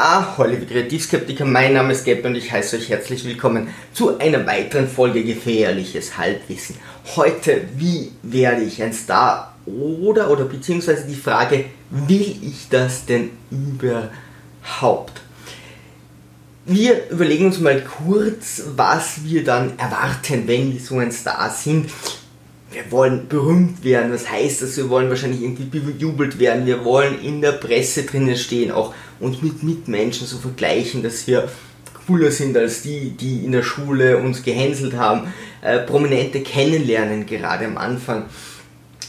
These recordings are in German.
Ah, liebe Kreativskeptiker, mein Name ist Gab und ich heiße euch herzlich willkommen zu einer weiteren Folge Gefährliches Halbwissen. Heute, wie werde ich ein Star? Oder, oder beziehungsweise die Frage, will ich das denn überhaupt? Wir überlegen uns mal kurz, was wir dann erwarten, wenn wir so ein Star sind wir wollen berühmt werden. Was heißt das? Wir wollen wahrscheinlich irgendwie bejubelt werden. Wir wollen in der Presse drinnen stehen, auch uns mit Mitmenschen so vergleichen, dass wir cooler sind als die, die in der Schule uns gehänselt haben. Äh, Prominente kennenlernen, gerade am Anfang.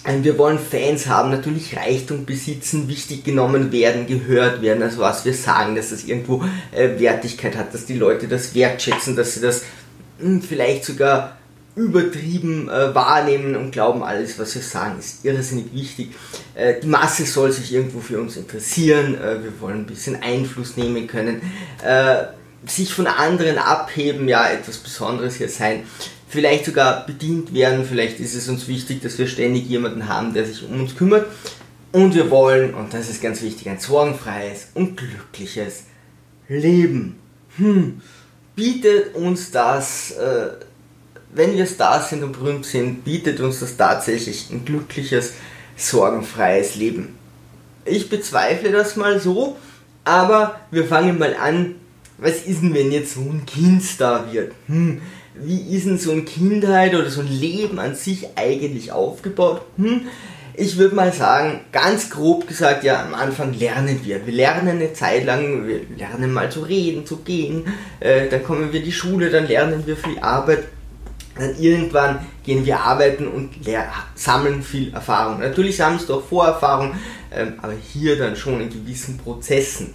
Äh, wir wollen Fans haben, natürlich Reichtum besitzen, wichtig genommen werden, gehört werden, also was wir sagen, dass das irgendwo äh, Wertigkeit hat, dass die Leute das wertschätzen, dass sie das mh, hm, vielleicht sogar übertrieben äh, wahrnehmen und glauben, alles, was wir sagen, ist irrsinnig wichtig. Äh, die Masse soll sich irgendwo für uns interessieren, äh, wir wollen ein bisschen Einfluss nehmen können, äh, sich von anderen abheben, ja, etwas Besonderes hier sein, vielleicht sogar bedient werden, vielleicht ist es uns wichtig, dass wir ständig jemanden haben, der sich um uns kümmert. Und wir wollen, und das ist ganz wichtig, ein sorgenfreies und glückliches Leben. Hm, bietet uns das äh, wenn wir Stars sind und berühmt sind, bietet uns das tatsächlich ein glückliches, sorgenfreies Leben. Ich bezweifle das mal so, aber wir fangen mal an. Was ist denn, wenn jetzt so ein Kind Star wird? Hm, wie ist denn so eine Kindheit oder so ein Leben an sich eigentlich aufgebaut? Hm, ich würde mal sagen, ganz grob gesagt, ja, am Anfang lernen wir. Wir lernen eine Zeit lang, wir lernen mal zu reden, zu gehen, äh, dann kommen wir in die Schule, dann lernen wir viel Arbeit dann irgendwann gehen wir arbeiten und sammeln viel Erfahrung. Natürlich sammelst du auch Vorerfahrung, ähm, aber hier dann schon in gewissen Prozessen.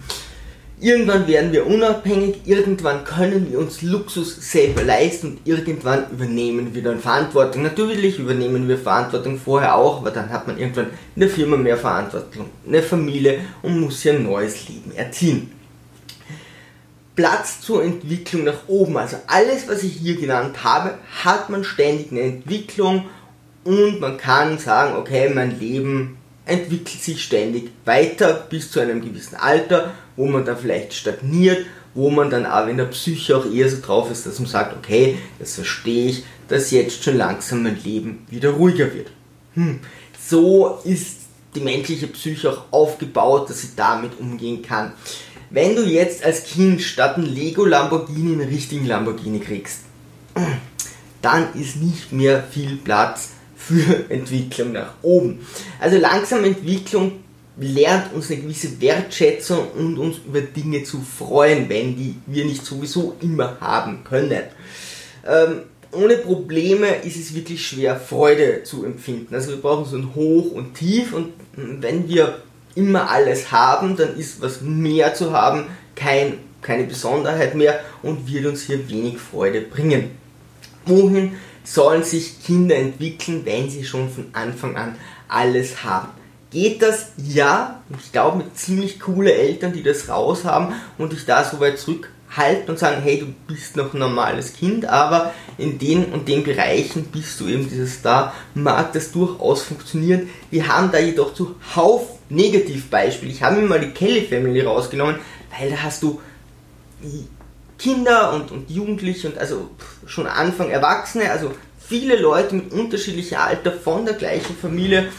Irgendwann werden wir unabhängig, irgendwann können wir uns Luxus selber leisten und irgendwann übernehmen wir dann Verantwortung. Natürlich übernehmen wir Verantwortung vorher auch, aber dann hat man irgendwann in der Firma mehr Verantwortung, eine Familie und muss hier ein neues Leben erziehen. Platz zur Entwicklung nach oben. Also alles, was ich hier genannt habe, hat man ständig eine Entwicklung und man kann sagen, okay, mein Leben entwickelt sich ständig weiter bis zu einem gewissen Alter, wo man dann vielleicht stagniert, wo man dann aber in der Psyche auch eher so drauf ist, dass man sagt, okay, das verstehe ich, dass jetzt schon langsam mein Leben wieder ruhiger wird. Hm. So ist die menschliche Psyche auch aufgebaut, dass sie damit umgehen kann. Wenn du jetzt als Kind statt ein Lego Lamborghini einen richtigen Lamborghini kriegst, dann ist nicht mehr viel Platz für Entwicklung nach oben. Also langsam Entwicklung lernt uns eine gewisse Wertschätzung und uns über Dinge zu freuen, wenn die wir nicht sowieso immer haben können. Ähm, ohne Probleme ist es wirklich schwer, Freude zu empfinden. Also wir brauchen so ein Hoch und Tief und wenn wir immer alles haben, dann ist was mehr zu haben kein, keine Besonderheit mehr und wird uns hier wenig Freude bringen. Wohin sollen sich Kinder entwickeln, wenn sie schon von Anfang an alles haben? Geht das? Ja. Ich glaube mit ziemlich coole Eltern, die das raus haben und dich da so weit zurückhalten und sagen, hey, du bist noch ein normales Kind, aber in den und den Bereichen bist du eben dieses da, mag das durchaus funktionieren. Wir haben da jedoch zuhauf Negativbeispiel. Ich habe mir mal die Kelly Family rausgenommen, weil da hast du Kinder und, und Jugendliche und also schon Anfang Erwachsene, also viele Leute mit unterschiedlichem Alter von der gleichen Familie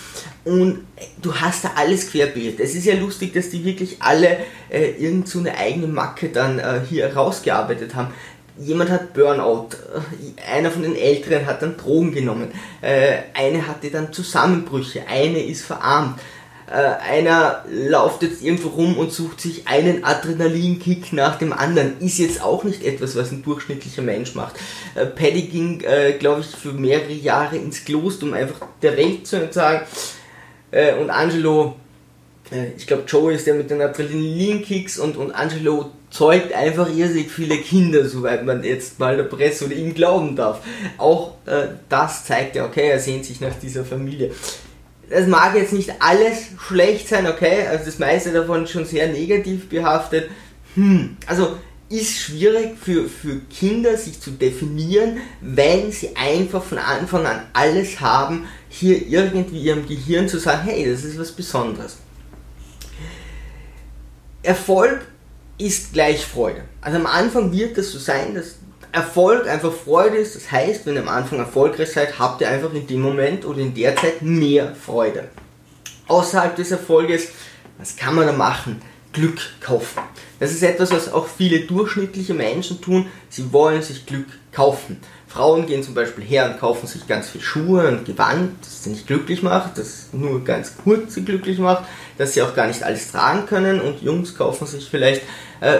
und du hast da alles querbeet. Es ist ja lustig, dass die wirklich alle äh, irgend so eine eigene Macke dann äh, hier rausgearbeitet haben. Jemand hat Burnout, äh, einer von den Älteren hat dann Drogen genommen, äh, eine hatte dann Zusammenbrüche, eine ist verarmt äh, einer läuft jetzt irgendwo rum und sucht sich einen Adrenalinkick nach dem anderen. Ist jetzt auch nicht etwas, was ein durchschnittlicher Mensch macht. Äh, Paddy ging, äh, glaube ich, für mehrere Jahre ins Kloster, um einfach der Welt zu sagen. Äh, und Angelo, äh, ich glaube, Joe ist der mit den Adrenalinkicks und, und Angelo zeugt einfach irrsinnig viele Kinder, soweit man jetzt mal der Presse oder ihm glauben darf. Auch äh, das zeigt ja, okay, er sehnt sich nach dieser Familie es mag jetzt nicht alles schlecht sein, okay, also das meiste davon schon sehr negativ behaftet. Hm, also ist schwierig für, für Kinder sich zu definieren, wenn sie einfach von Anfang an alles haben, hier irgendwie ihrem Gehirn zu sagen, hey, das ist was Besonderes. Erfolg ist gleich Freude. Also am Anfang wird das so sein, dass Erfolg einfach Freude ist. Das heißt, wenn ihr am Anfang erfolgreich seid, habt ihr einfach in dem Moment oder in der Zeit mehr Freude. Außerhalb des Erfolges, was kann man da machen? Glück kaufen. Das ist etwas, was auch viele durchschnittliche Menschen tun. Sie wollen sich Glück kaufen. Frauen gehen zum Beispiel her und kaufen sich ganz viel Schuhe und Gewand, das sie nicht glücklich macht, das nur ganz kurz sie glücklich macht, dass sie auch gar nicht alles tragen können. Und Jungs kaufen sich vielleicht äh,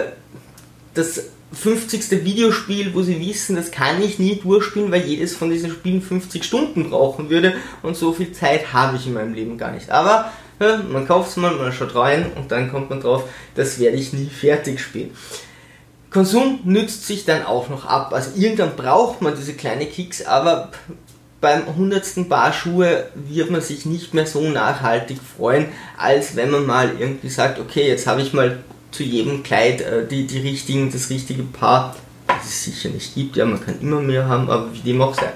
das 50. Videospiel, wo sie wissen, das kann ich nie durchspielen, weil jedes von diesen Spielen 50 Stunden brauchen würde und so viel Zeit habe ich in meinem Leben gar nicht. Aber ja, man kauft es mal, man schaut rein und dann kommt man drauf, das werde ich nie fertig spielen. Konsum nützt sich dann auch noch ab. Also irgendwann braucht man diese kleine Kicks, aber beim hundertsten Paar Schuhe wird man sich nicht mehr so nachhaltig freuen, als wenn man mal irgendwie sagt, okay, jetzt habe ich mal zu jedem Kleid äh, die, die richtigen, das richtige Paar, das es sicher nicht gibt, ja, man kann immer mehr haben, aber wie dem auch sei.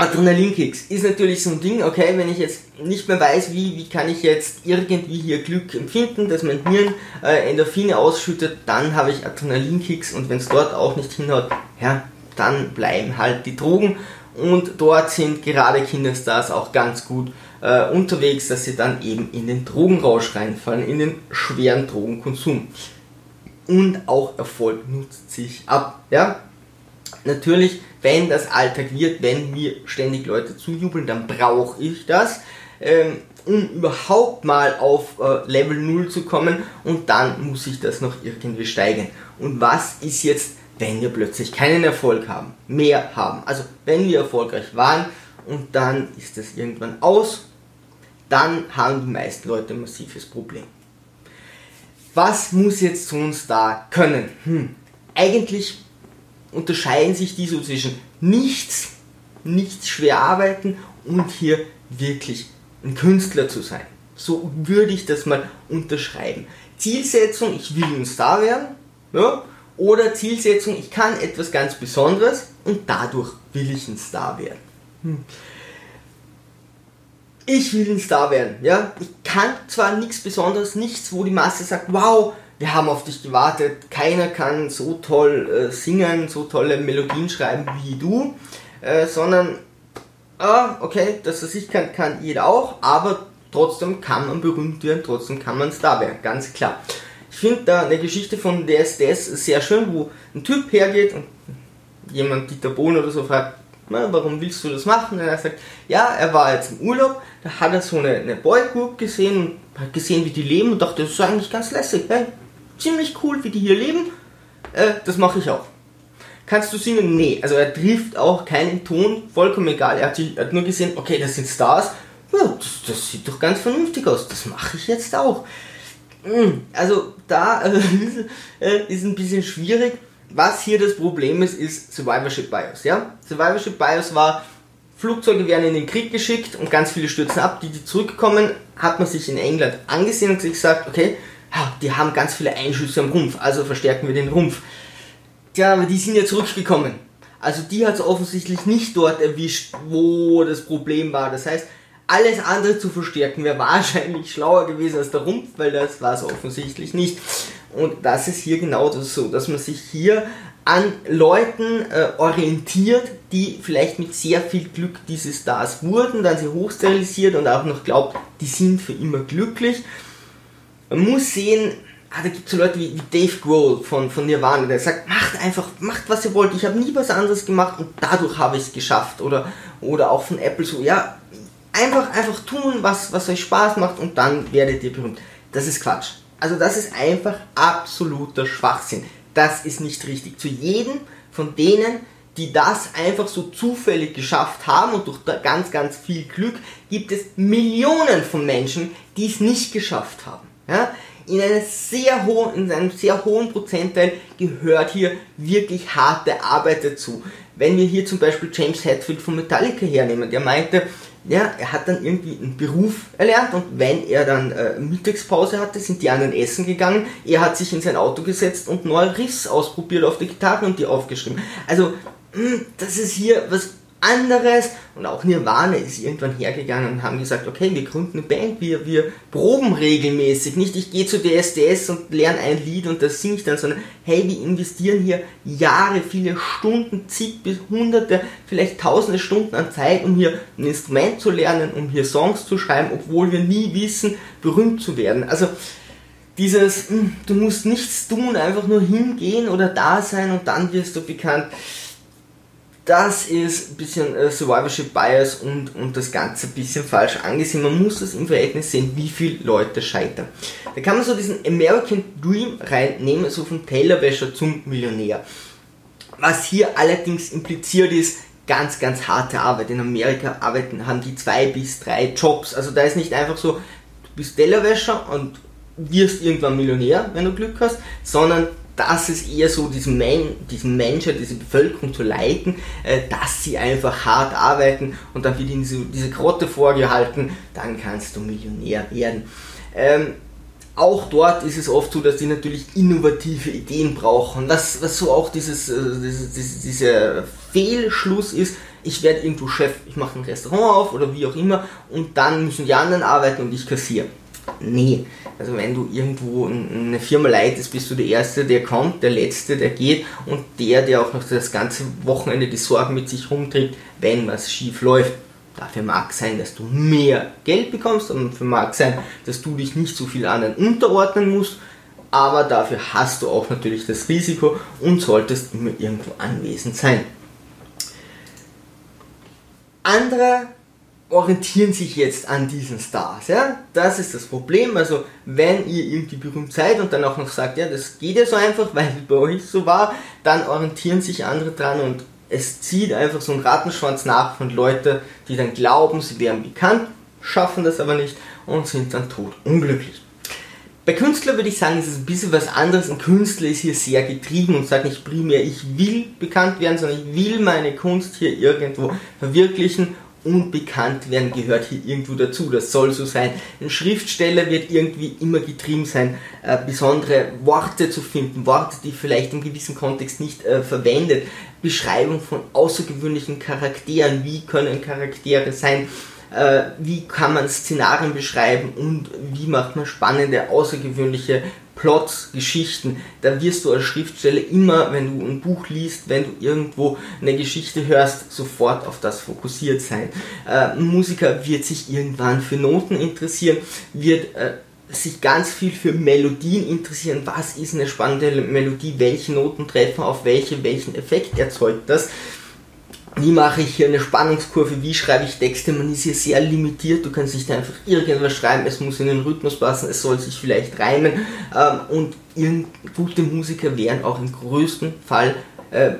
Adrenalinkicks ist natürlich so ein Ding, okay, wenn ich jetzt nicht mehr weiß, wie, wie kann ich jetzt irgendwie hier Glück empfinden, dass mein Hirn äh, Endorphine ausschüttet, dann habe ich Adrenalinkicks und wenn es dort auch nicht hinhaut, ja, dann bleiben halt die Drogen und dort sind gerade Kinderstars auch ganz gut äh, unterwegs, dass sie dann eben in den Drogenrausch reinfallen, in den schweren Drogenkonsum. Und auch Erfolg nutzt sich ab, ja. Natürlich wenn das Alltag wird, wenn mir ständig Leute zujubeln, dann brauche ich das, ähm, um überhaupt mal auf äh, Level 0 zu kommen und dann muss ich das noch irgendwie steigern. Und was ist jetzt, wenn wir plötzlich keinen Erfolg haben, mehr haben? Also wenn wir erfolgreich waren und dann ist das irgendwann aus, dann haben die meisten Leute ein massives Problem. Was muss jetzt uns da können? Hm, eigentlich unterscheiden sich die so zwischen nichts, nichts schwer arbeiten und hier wirklich ein Künstler zu sein. So würde ich das mal unterschreiben. Zielsetzung, ich will ein Star werden, ja, oder Zielsetzung, ich kann etwas ganz Besonderes und dadurch will ich ein Star werden. Hm. Ich will ein Star werden, ja. Ich kann zwar nichts Besonderes, nichts, wo die Masse sagt, wow, wir haben auf dich gewartet, keiner kann so toll äh, singen, so tolle Melodien schreiben wie du, äh, sondern, ah, okay, das was ich kann, kann jeder auch, aber trotzdem kann man berühmt werden, trotzdem kann man Star werden, ganz klar. Ich finde da eine Geschichte von DSDS sehr schön, wo ein Typ hergeht und jemand, Dieter Bohn oder so, fragt, na, warum willst du das machen? Und er sagt, ja, er war jetzt im Urlaub, da hat er so eine, eine Boygroup gesehen, hat gesehen, wie die leben und dachte, das ist eigentlich ganz lässig, hey, ziemlich cool, wie die hier leben. Äh, das mache ich auch. Kannst du singen? Nee. Also er trifft auch keinen Ton, vollkommen egal. Er hat, er hat nur gesehen, okay, das sind Stars. Ja, das, das, sieht doch ganz vernünftig aus. Das mache ich jetzt auch. Hm, also da äh, ist ein bisschen schwierig. Was hier das Problem ist, ist Survivorship Bias. Ja? Survivorship Bias war, Flugzeuge werden in den Krieg geschickt und ganz viele stürzen ab. Die, die zurückkommen, hat man sich in England angesehen und sich gesagt, okay, die haben ganz viele Einschüsse am Rumpf, also verstärken wir den Rumpf. Tja, aber die sind ja zurückgekommen. Also die hat es offensichtlich nicht dort erwischt, wo das Problem war. Das heißt, alles andere zu verstärken wäre wahrscheinlich schlauer gewesen als der Rumpf, weil das war es offensichtlich nicht. Und das ist hier genau das so, dass man sich hier an Leuten äh, orientiert, die vielleicht mit sehr viel Glück diese Stars wurden, dann sie hochsterilisiert und auch noch glaubt, die sind für immer glücklich man muss sehen, ah, da gibt es so Leute wie, wie Dave Grohl von, von Nirvana, der sagt, macht einfach, macht was ihr wollt, ich habe nie was anderes gemacht und dadurch habe ich es geschafft. Oder, oder auch von Apple so, ja, einfach, einfach tun, was, was euch Spaß macht und dann werdet ihr berühmt. Das ist Quatsch. Also das ist einfach absoluter Schwachsinn. Das ist nicht richtig. Zu jedem von denen, die das einfach so zufällig geschafft haben und durch ganz, ganz viel Glück gibt es Millionen von Menschen, die es nicht geschafft haben. Ja? In, einer sehr hohen, in einem sehr hohen Prozentteil gehört hier wirklich harte Arbeit dazu. Wenn wir hier zum Beispiel James Hetfield von Metallica hernehmen, der meinte, ja, er hat dann irgendwie einen Beruf erlernt und wenn er dann äh, Mittagspause hatte, sind die anderen essen gegangen. Er hat sich in sein Auto gesetzt und neue Riffs ausprobiert auf der Gitarre und die aufgeschrieben. Also, mh, hm, das ist hier was anderes. Und auch Nirvana ist irgendwann hergegangen und haben gesagt, okay, wir gründen eine Band, wir, wir proben regelmäßig, nicht ich gehe zu DSDS und lerne ein Lied und das singe ich dann, sondern hey, wir investieren hier Jahre, viele Stunden, zig bis hunderte, vielleicht tausende Stunden an Zeit, um hier ein Instrument zu lernen, um hier Songs zu schreiben, obwohl wir nie wissen, berühmt zu werden. Also dieses, hm, du musst nichts tun, einfach nur hingehen oder da sein und dann wirst du bekannt das ist ein bisschen äh, Survivorship Bias und, und das Ganze ein bisschen falsch angesehen. Man muss das im Verhältnis sehen, wie viele Leute scheitern. Da kann man so diesen American Dream reinnehmen, so vom Tellerwäscher zum Millionär. Was hier allerdings impliziert ist, ganz, ganz harte Arbeit. In Amerika arbeiten, haben die zwei bis drei Jobs. Also da ist nicht einfach so, du bist Tellerwäscher und wirst irgendwann Millionär, wenn du Glück hast, sondern das ist eher so, diesen, Men diesen Menschen, diese Bevölkerung zu leiten, äh, dass sie einfach hart arbeiten und dann wird ihnen so diese Grotte vorgehalten, dann kannst du Millionär werden. Ähm, auch dort ist es oft so, dass die natürlich innovative Ideen brauchen. Was, was so auch dieses, äh, dieses, dieser Fehlschluss ist, ich werde irgendwo Chef, ich mache ein Restaurant auf oder wie auch immer und dann müssen die anderen arbeiten und ich kassiere. Nee, also wenn du irgendwo eine Firma leitest, bist du der Erste, der kommt, der Letzte, der geht und der, der auch noch das ganze Wochenende die Sorgen mit sich rumträgt, wenn was schief läuft. Dafür mag sein, dass du mehr Geld bekommst und dafür mag sein, dass du dich nicht so viel anderen unterordnen musst, aber dafür hast du auch natürlich das Risiko und solltest immer irgendwo anwesend sein. Anderer orientieren sich jetzt an diesen Stars. Ja? Das ist das Problem. Also wenn ihr irgendwie berühmt seid und dann auch noch sagt, ja, das geht ja so einfach, weil es bei euch so war, dann orientieren sich andere dran und es zieht einfach so ein Rattenschwanz nach von Leuten, die dann glauben, sie wären bekannt, schaffen das aber nicht und sind dann tot unglücklich. Bei Künstler würde ich sagen, ist es ein bisschen was anderes. Ein Künstler ist hier sehr getrieben und sagt nicht primär, ich will bekannt werden, sondern ich will meine Kunst hier irgendwo verwirklichen und bekannt werden gehört hier irgendwo dazu. Das soll so sein. Ein Schriftsteller wird irgendwie immer getrieben sein, äh, besondere Worte zu finden, Worte, die vielleicht im gewissen Kontext nicht äh, verwendet. Beschreibung von außergewöhnlichen Charakteren. Wie können Charaktere sein? Äh, wie kann man Szenarien beschreiben und wie macht man spannende, außergewöhnliche Plots, Geschichten, da wirst du als Schriftsteller immer, wenn du ein Buch liest, wenn du irgendwo eine Geschichte hörst, sofort auf das fokussiert sein. Äh, ein Musiker wird sich irgendwann für Noten interessieren, wird äh, sich ganz viel für Melodien interessieren. Was ist eine spannende Melodie? Welche Noten treffen auf welche? Welchen Effekt erzeugt das? Wie mache ich hier eine Spannungskurve, wie schreibe ich Texte, man ist hier sehr limitiert, du kannst nicht einfach irgendwas schreiben, es muss in den Rhythmus passen, es soll sich vielleicht reimen. Ähm, und gute Musiker werden auch im größten Fall äh,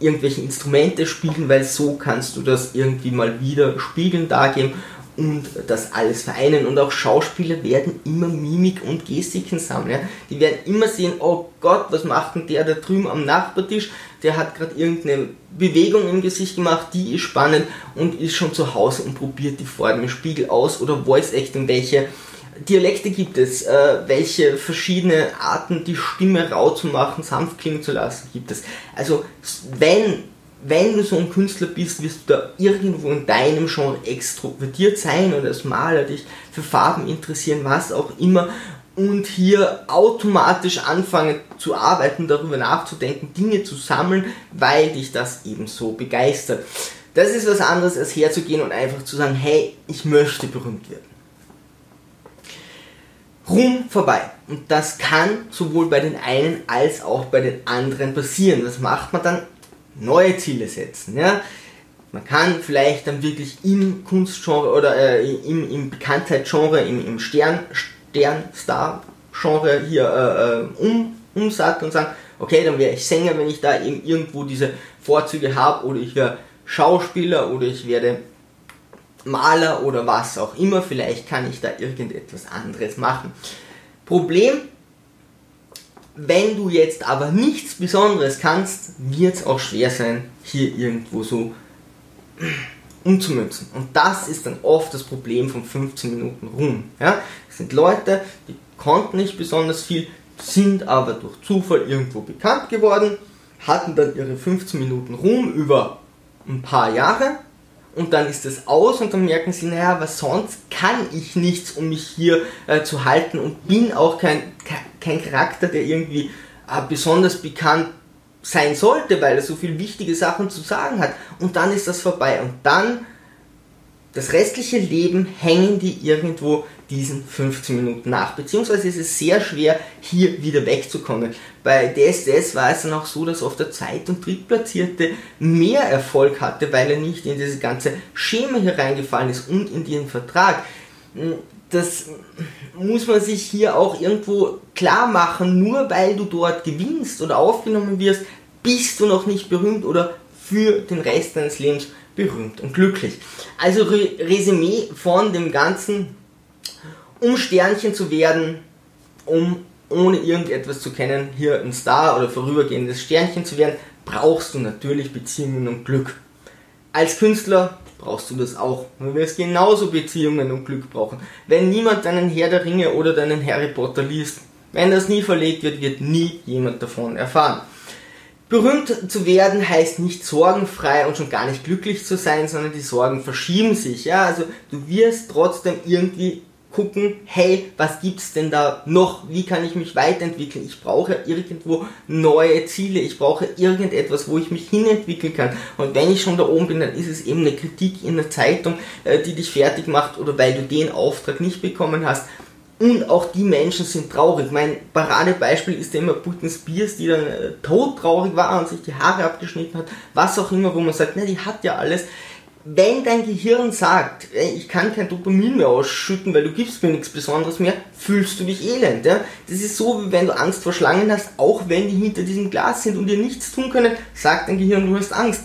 irgendwelche Instrumente spielen, weil so kannst du das irgendwie mal wieder spiegeln, dargeben und das alles vereinen. Und auch Schauspieler werden immer Mimik und Gestiken sammeln. Ja? Die werden immer sehen, oh Gott, was macht denn der da drüben am Nachbartisch? Der hat gerade irgendeine Bewegung im Gesicht gemacht, die ist spannend und ist schon zu Hause und probiert die vor dem Spiegel aus oder Voice Acting, welche Dialekte gibt es, äh, welche verschiedene Arten die Stimme rau zu machen, sanft klingen zu lassen gibt es. Also wenn wenn du so ein Künstler bist, wirst du da irgendwo in deinem Genre extrovertiert sein oder als Maler dich für Farben interessieren, was auch immer und hier automatisch anfangen zu arbeiten, darüber nachzudenken, Dinge zu sammeln, weil dich das eben so begeistert. Das ist was anderes, als herzugehen und einfach zu sagen, hey, ich möchte berühmt werden. Ruhm vorbei. Und das kann sowohl bei den einen als auch bei den anderen passieren. Das macht man dann neue Ziele setzen. Ja? Man kann vielleicht dann wirklich im Kunstgenre oder äh, im, im Bekanntheitsgenre, im, im Stern, Sternstar-Genre hier äh, äh, um, umsatteln und sagen, okay, dann wäre ich Sänger, wenn ich da eben irgendwo diese Vorzüge habe, oder ich wäre Schauspieler, oder ich werde Maler oder was auch immer, vielleicht kann ich da irgendetwas anderes machen. Problem wenn du jetzt aber nichts Besonderes kannst, wird es auch schwer sein, hier irgendwo so umzumünzen. Und das ist dann oft das Problem von 15 Minuten Ruhm. Ja? Das sind Leute, die konnten nicht besonders viel, sind aber durch Zufall irgendwo bekannt geworden, hatten dann ihre 15 Minuten Ruhm über ein paar Jahre und dann ist das aus und dann merken sie, naja, was sonst kann ich nichts, um mich hier äh, zu halten und bin auch kein, kein Charakter, der irgendwie äh, besonders bekannt sein sollte, weil er so viele wichtige Sachen zu sagen hat. Und dann ist das vorbei. Und dann das restliche Leben hängen die irgendwo diesen 15 Minuten nach. Beziehungsweise ist es sehr schwer, hier wieder wegzukommen. Bei DSDS war es dann auch so, dass oft der Zeit- und Drittplatzierte mehr Erfolg hatte, weil er nicht in dieses ganze Schema hier reingefallen ist und in den Vertrag. Das muss man sich hier auch irgendwo klar machen. Nur weil du dort gewinnst oder aufgenommen wirst, bist du noch nicht berühmt oder für den Rest deines Lebens berühmt und glücklich. Also Re Resümee von dem Ganzen, um Sternchen zu werden, um ohne irgendetwas zu kennen, hier ein Star oder vorübergehendes Sternchen zu werden, brauchst du natürlich Beziehungen und Glück. Als Künstler brauchst du das auch. Du wirst genauso Beziehungen und Glück brauchen. Wenn niemand deinen Herr der Ringe oder deinen Harry Potter liest, wenn das nie verlegt wird, wird nie jemand davon erfahren. Berühmt zu werden heißt nicht sorgenfrei und schon gar nicht glücklich zu sein, sondern die Sorgen verschieben sich. Ja, also du wirst trotzdem irgendwie gucken, hey, was gibt's denn da noch? Wie kann ich mich weiterentwickeln? Ich brauche irgendwo neue Ziele. Ich brauche irgendetwas, wo ich mich hinentwickeln kann. Und wenn ich schon da oben bin, dann ist es eben eine Kritik in der Zeitung, äh, die dich fertig macht oder weil du den Auftrag nicht bekommen hast. Und auch die Menschen sind traurig. Mein Paradebeispiel ist ja immer Britney Spears, die dann äh, todtraurig war und sich die Haare abgeschnitten hat, was auch immer, wo man sagt, na, die hat ja alles. Wenn dein Gehirn sagt, ich kann kein Dopamin mehr ausschütten, weil du gibst mir nichts Besonderes mehr, fühlst du dich elend. Ja? Das ist so, wie wenn du Angst vor Schlangen hast, auch wenn die hinter diesem Glas sind und dir nichts tun können, sagt dein Gehirn, du hast Angst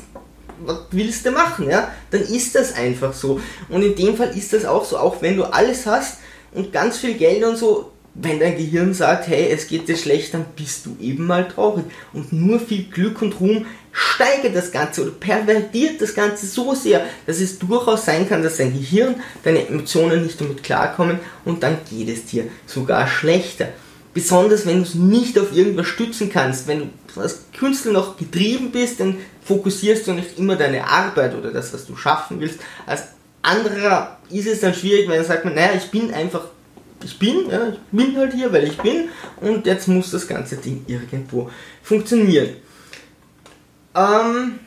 was willst du machen, ja? Dann ist das einfach so. Und in dem Fall ist das auch so, auch wenn du alles hast, und ganz viel Geld und so, wenn dein Gehirn sagt, hey, es geht dir schlecht, dann bist du eben mal traurig. Und nur viel Glück und Ruhm steigert das Ganze oder pervertiert das Ganze so sehr, dass es durchaus sein kann, dass dein Gehirn, deine Emotionen nicht damit klarkommen und dann geht es dir sogar schlechter. Besonders wenn du es nicht auf irgendwas stützen kannst, wenn du als Künstler noch getrieben bist, dann fokussierst du nicht immer deine Arbeit oder das, was du schaffen willst. Als anderer ist es dann schwierig, weil dann sagt man, naja, ich bin einfach, ich bin, ja, ich bin halt hier, weil ich bin und jetzt muss das ganze Ding irgendwo funktionieren. Ähm,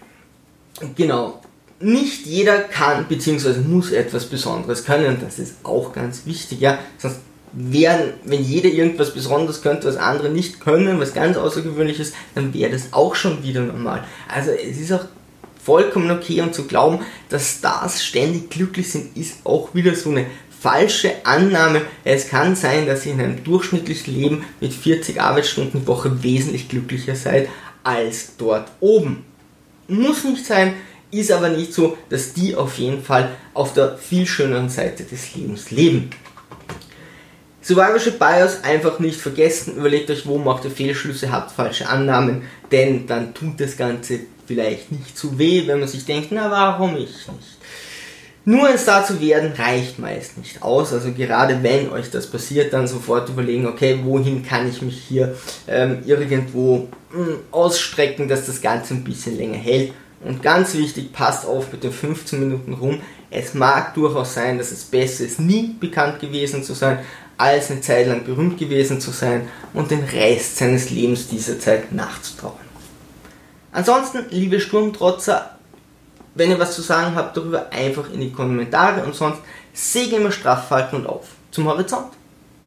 genau. Nicht jeder kann bzw. muss etwas Besonderes können, das ist auch ganz wichtig, ja. Sonst wären, wenn jeder irgendwas Besonderes könnte, was andere nicht können, was ganz außergewöhnliches, dann wäre das auch schon wieder normal. Also es ist auch vollkommen okay und zu glauben, dass Stars ständig glücklich sind, ist auch wieder so eine falsche Annahme. Es kann sein, dass ihr in einem durchschnittlichen Leben mit 40 Arbeitsstunden die Woche wesentlich glücklicher seid als dort oben. Muss nicht sein, ist aber nicht so, dass die auf jeden Fall auf der viel schöneren Seite des Lebens leben. Survivorship Bias einfach nicht vergessen, überlegt euch, wo macht ihr Fehlschlüsse, habt falsche Annahmen, denn dann tut das Ganze vielleicht nicht zu weh, wenn man sich denkt, na warum ich nicht. Nur ein Star zu werden reicht meist nicht aus. Also gerade wenn euch das passiert, dann sofort überlegen, okay, wohin kann ich mich hier ähm, irgendwo mh, hm, ausstrecken, dass das Ganze ein bisschen länger hält. Und ganz wichtig, passt auf mit den 15 Minuten rum. Es mag durchaus sein, dass es besser ist, nie bekannt gewesen zu sein, als eine Zeit lang berühmt gewesen zu sein und den Rest seines Lebens dieser Zeit nachzutrauen. Ansonsten, liebe Sturmtrotzer, wenn ihr was zu sagen habt darüber, einfach in die Kommentare und sonst Segel immer straff halten und auf zum Horizont.